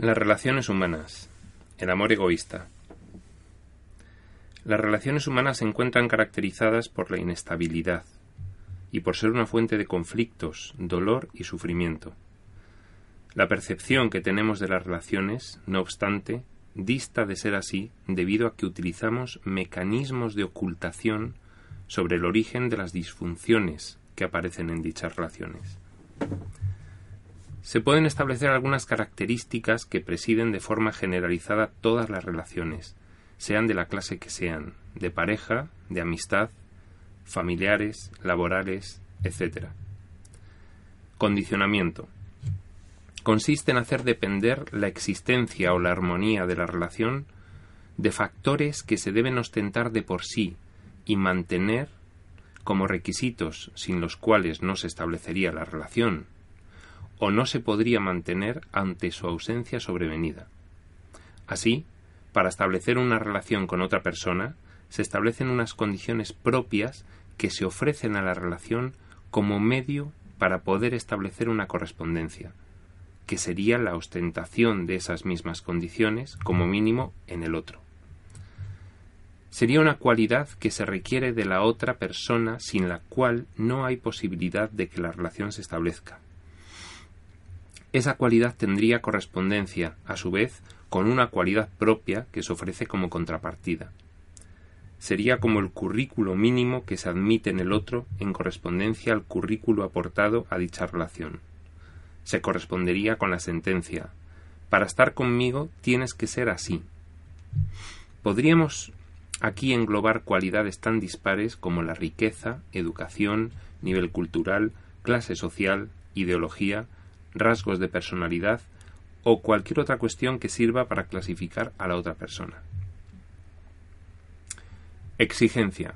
Las relaciones humanas. El amor egoísta. Las relaciones humanas se encuentran caracterizadas por la inestabilidad y por ser una fuente de conflictos, dolor y sufrimiento. La percepción que tenemos de las relaciones, no obstante, dista de ser así debido a que utilizamos mecanismos de ocultación sobre el origen de las disfunciones que aparecen en dichas relaciones. Se pueden establecer algunas características que presiden de forma generalizada todas las relaciones, sean de la clase que sean, de pareja, de amistad, familiares, laborales, etc. Condicionamiento. Consiste en hacer depender la existencia o la armonía de la relación de factores que se deben ostentar de por sí y mantener como requisitos sin los cuales no se establecería la relación, o no se podría mantener ante su ausencia sobrevenida. Así, para establecer una relación con otra persona, se establecen unas condiciones propias que se ofrecen a la relación como medio para poder establecer una correspondencia, que sería la ostentación de esas mismas condiciones como mínimo en el otro. Sería una cualidad que se requiere de la otra persona sin la cual no hay posibilidad de que la relación se establezca esa cualidad tendría correspondencia, a su vez, con una cualidad propia que se ofrece como contrapartida. Sería como el currículo mínimo que se admite en el otro en correspondencia al currículo aportado a dicha relación. Se correspondería con la sentencia para estar conmigo tienes que ser así. Podríamos aquí englobar cualidades tan dispares como la riqueza, educación, nivel cultural, clase social, ideología, rasgos de personalidad o cualquier otra cuestión que sirva para clasificar a la otra persona. Exigencia.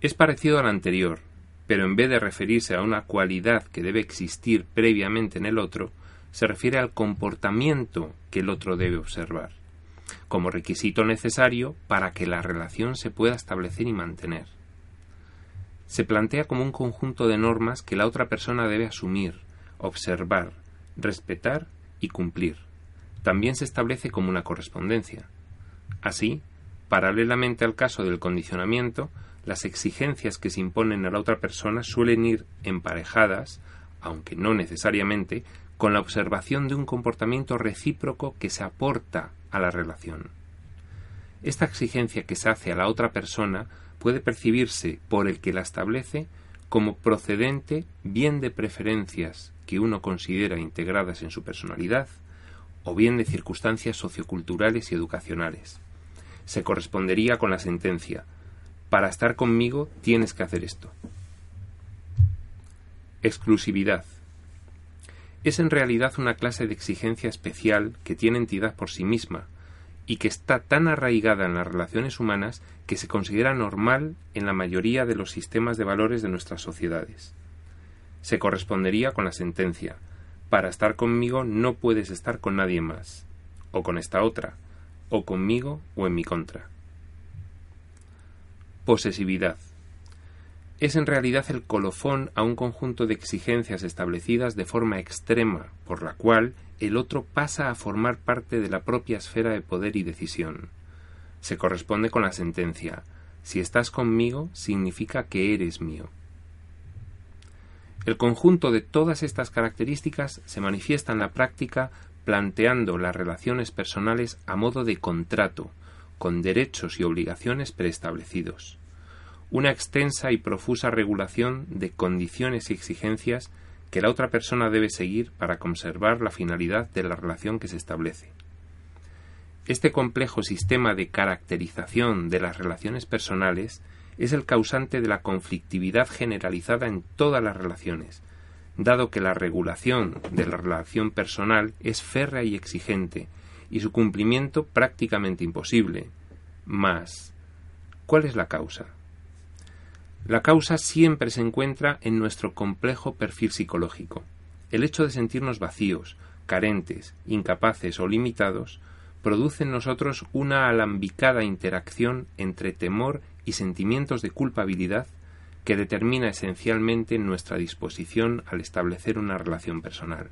Es parecido al anterior, pero en vez de referirse a una cualidad que debe existir previamente en el otro, se refiere al comportamiento que el otro debe observar, como requisito necesario para que la relación se pueda establecer y mantener. Se plantea como un conjunto de normas que la otra persona debe asumir, observar, respetar y cumplir. También se establece como una correspondencia. Así, paralelamente al caso del condicionamiento, las exigencias que se imponen a la otra persona suelen ir emparejadas, aunque no necesariamente, con la observación de un comportamiento recíproco que se aporta a la relación. Esta exigencia que se hace a la otra persona puede percibirse por el que la establece como procedente bien de preferencias que uno considera integradas en su personalidad, o bien de circunstancias socioculturales y educacionales. Se correspondería con la sentencia para estar conmigo tienes que hacer esto. Exclusividad. Es en realidad una clase de exigencia especial que tiene entidad por sí misma y que está tan arraigada en las relaciones humanas que se considera normal en la mayoría de los sistemas de valores de nuestras sociedades se correspondería con la sentencia para estar conmigo no puedes estar con nadie más, o con esta otra, o conmigo o en mi contra. Posesividad. Es en realidad el colofón a un conjunto de exigencias establecidas de forma extrema, por la cual el otro pasa a formar parte de la propia esfera de poder y decisión. Se corresponde con la sentencia si estás conmigo significa que eres mío. El conjunto de todas estas características se manifiesta en la práctica planteando las relaciones personales a modo de contrato, con derechos y obligaciones preestablecidos. Una extensa y profusa regulación de condiciones y exigencias que la otra persona debe seguir para conservar la finalidad de la relación que se establece. Este complejo sistema de caracterización de las relaciones personales es el causante de la conflictividad generalizada en todas las relaciones, dado que la regulación de la relación personal es férrea y exigente, y su cumplimiento prácticamente imposible. Mas, ¿cuál es la causa? La causa siempre se encuentra en nuestro complejo perfil psicológico. El hecho de sentirnos vacíos, carentes, incapaces o limitados produce en nosotros una alambicada interacción entre temor y sentimientos de culpabilidad que determina esencialmente nuestra disposición al establecer una relación personal.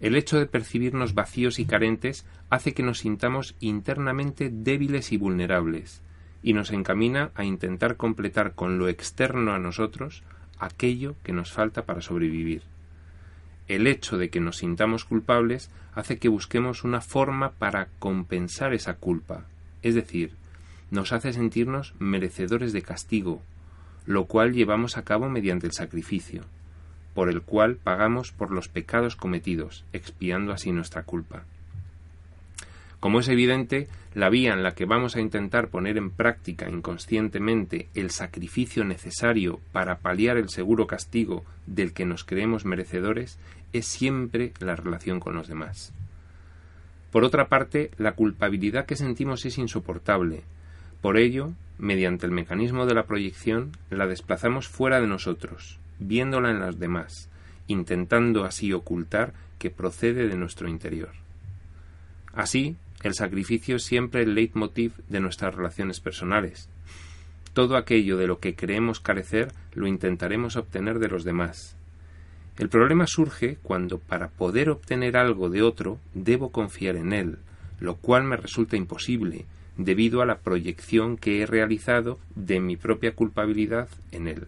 El hecho de percibirnos vacíos y carentes hace que nos sintamos internamente débiles y vulnerables, y nos encamina a intentar completar con lo externo a nosotros aquello que nos falta para sobrevivir. El hecho de que nos sintamos culpables hace que busquemos una forma para compensar esa culpa, es decir, nos hace sentirnos merecedores de castigo, lo cual llevamos a cabo mediante el sacrificio, por el cual pagamos por los pecados cometidos, expiando así nuestra culpa. Como es evidente, la vía en la que vamos a intentar poner en práctica inconscientemente el sacrificio necesario para paliar el seguro castigo del que nos creemos merecedores es siempre la relación con los demás. Por otra parte, la culpabilidad que sentimos es insoportable. Por ello, mediante el mecanismo de la proyección, la desplazamos fuera de nosotros, viéndola en las demás, intentando así ocultar que procede de nuestro interior. Así, el sacrificio es siempre el leitmotiv de nuestras relaciones personales. Todo aquello de lo que creemos carecer lo intentaremos obtener de los demás. El problema surge cuando para poder obtener algo de otro debo confiar en él, lo cual me resulta imposible, debido a la proyección que he realizado de mi propia culpabilidad en él.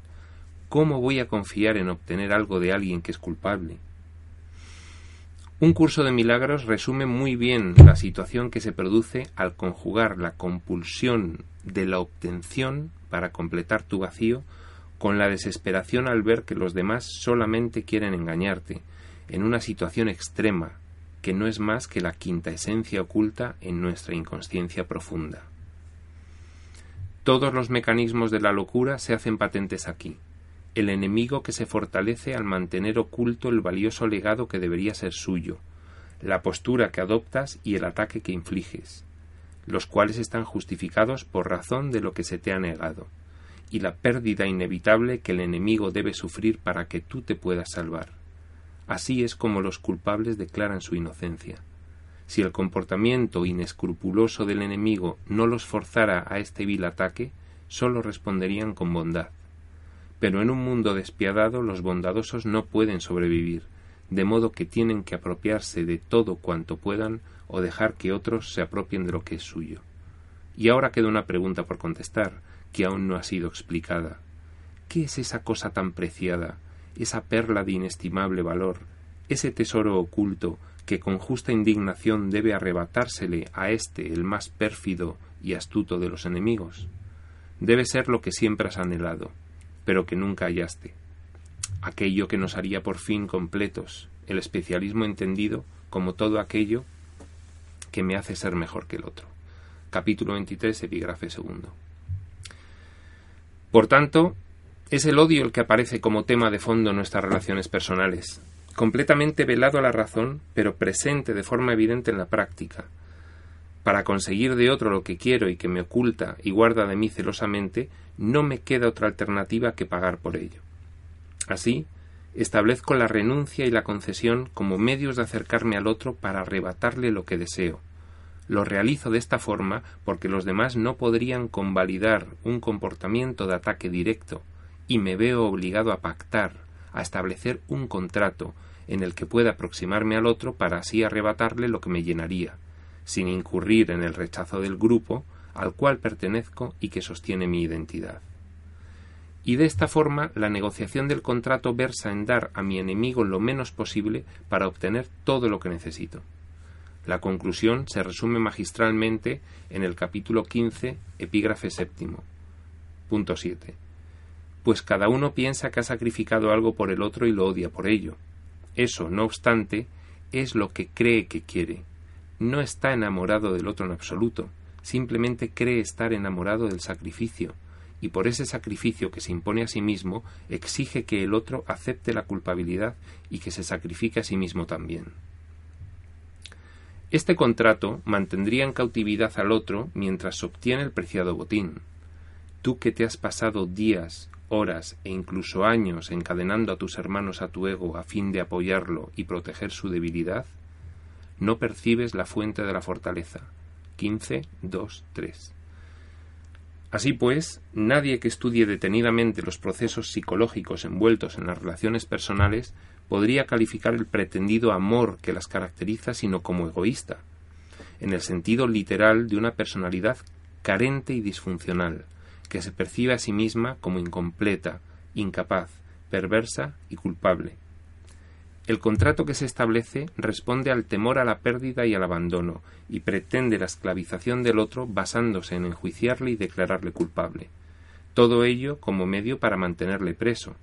¿Cómo voy a confiar en obtener algo de alguien que es culpable? Un curso de milagros resume muy bien la situación que se produce al conjugar la compulsión de la obtención para completar tu vacío con la desesperación al ver que los demás solamente quieren engañarte, en una situación extrema, que no es más que la quinta esencia oculta en nuestra inconsciencia profunda. Todos los mecanismos de la locura se hacen patentes aquí, el enemigo que se fortalece al mantener oculto el valioso legado que debería ser suyo, la postura que adoptas y el ataque que infliges, los cuales están justificados por razón de lo que se te ha negado, y la pérdida inevitable que el enemigo debe sufrir para que tú te puedas salvar. Así es como los culpables declaran su inocencia. Si el comportamiento inescrupuloso del enemigo no los forzara a este vil ataque, sólo responderían con bondad pero en un mundo despiadado los bondadosos no pueden sobrevivir, de modo que tienen que apropiarse de todo cuanto puedan o dejar que otros se apropien de lo que es suyo. Y ahora queda una pregunta por contestar, que aún no ha sido explicada. ¿Qué es esa cosa tan preciada, esa perla de inestimable valor, ese tesoro oculto que con justa indignación debe arrebatársele a éste el más pérfido y astuto de los enemigos? Debe ser lo que siempre has anhelado, pero que nunca hallaste. Aquello que nos haría por fin completos, el especialismo entendido como todo aquello que me hace ser mejor que el otro. Capítulo 23, epígrafe segundo. Por tanto, es el odio el que aparece como tema de fondo en nuestras relaciones personales, completamente velado a la razón, pero presente de forma evidente en la práctica. Para conseguir de otro lo que quiero y que me oculta y guarda de mí celosamente, no me queda otra alternativa que pagar por ello. Así, establezco la renuncia y la concesión como medios de acercarme al otro para arrebatarle lo que deseo. Lo realizo de esta forma porque los demás no podrían convalidar un comportamiento de ataque directo, y me veo obligado a pactar, a establecer un contrato en el que pueda aproximarme al otro para así arrebatarle lo que me llenaría, sin incurrir en el rechazo del grupo al cual pertenezco y que sostiene mi identidad. Y de esta forma la negociación del contrato versa en dar a mi enemigo lo menos posible para obtener todo lo que necesito. La conclusión se resume magistralmente en el capítulo 15, epígrafe séptimo. Punto 7. Pues cada uno piensa que ha sacrificado algo por el otro y lo odia por ello. Eso, no obstante, es lo que cree que quiere. No está enamorado del otro en absoluto, simplemente cree estar enamorado del sacrificio, y por ese sacrificio que se impone a sí mismo exige que el otro acepte la culpabilidad y que se sacrifique a sí mismo también. Este contrato mantendría en cautividad al otro mientras obtiene el preciado botín. Tú que te has pasado días, horas e incluso años encadenando a tus hermanos a tu ego a fin de apoyarlo y proteger su debilidad, no percibes la fuente de la fortaleza. 15, 2, 3. Así pues, nadie que estudie detenidamente los procesos psicológicos envueltos en las relaciones personales podría calificar el pretendido amor que las caracteriza sino como egoísta, en el sentido literal de una personalidad carente y disfuncional, que se percibe a sí misma como incompleta, incapaz, perversa y culpable. El contrato que se establece responde al temor a la pérdida y al abandono, y pretende la esclavización del otro basándose en enjuiciarle y declararle culpable. Todo ello como medio para mantenerle preso,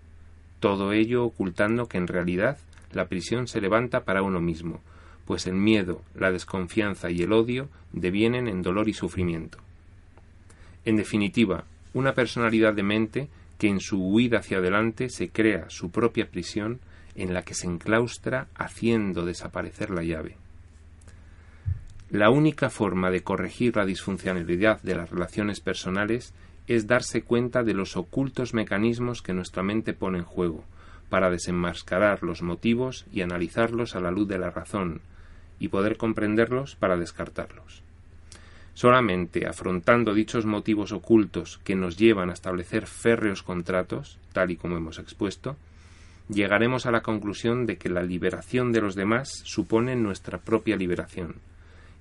todo ello ocultando que en realidad la prisión se levanta para uno mismo, pues el miedo, la desconfianza y el odio devienen en dolor y sufrimiento. En definitiva, una personalidad demente que en su huida hacia adelante se crea su propia prisión en la que se enclaustra haciendo desaparecer la llave. La única forma de corregir la disfuncionalidad de las relaciones personales es darse cuenta de los ocultos mecanismos que nuestra mente pone en juego, para desenmascarar los motivos y analizarlos a la luz de la razón, y poder comprenderlos para descartarlos. Solamente afrontando dichos motivos ocultos que nos llevan a establecer férreos contratos, tal y como hemos expuesto, llegaremos a la conclusión de que la liberación de los demás supone nuestra propia liberación,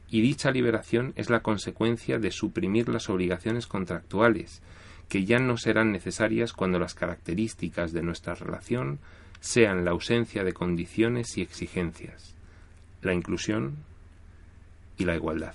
y dicha liberación es la consecuencia de suprimir las obligaciones contractuales, que ya no serán necesarias cuando las características de nuestra relación sean la ausencia de condiciones y exigencias, la inclusión y la igualdad.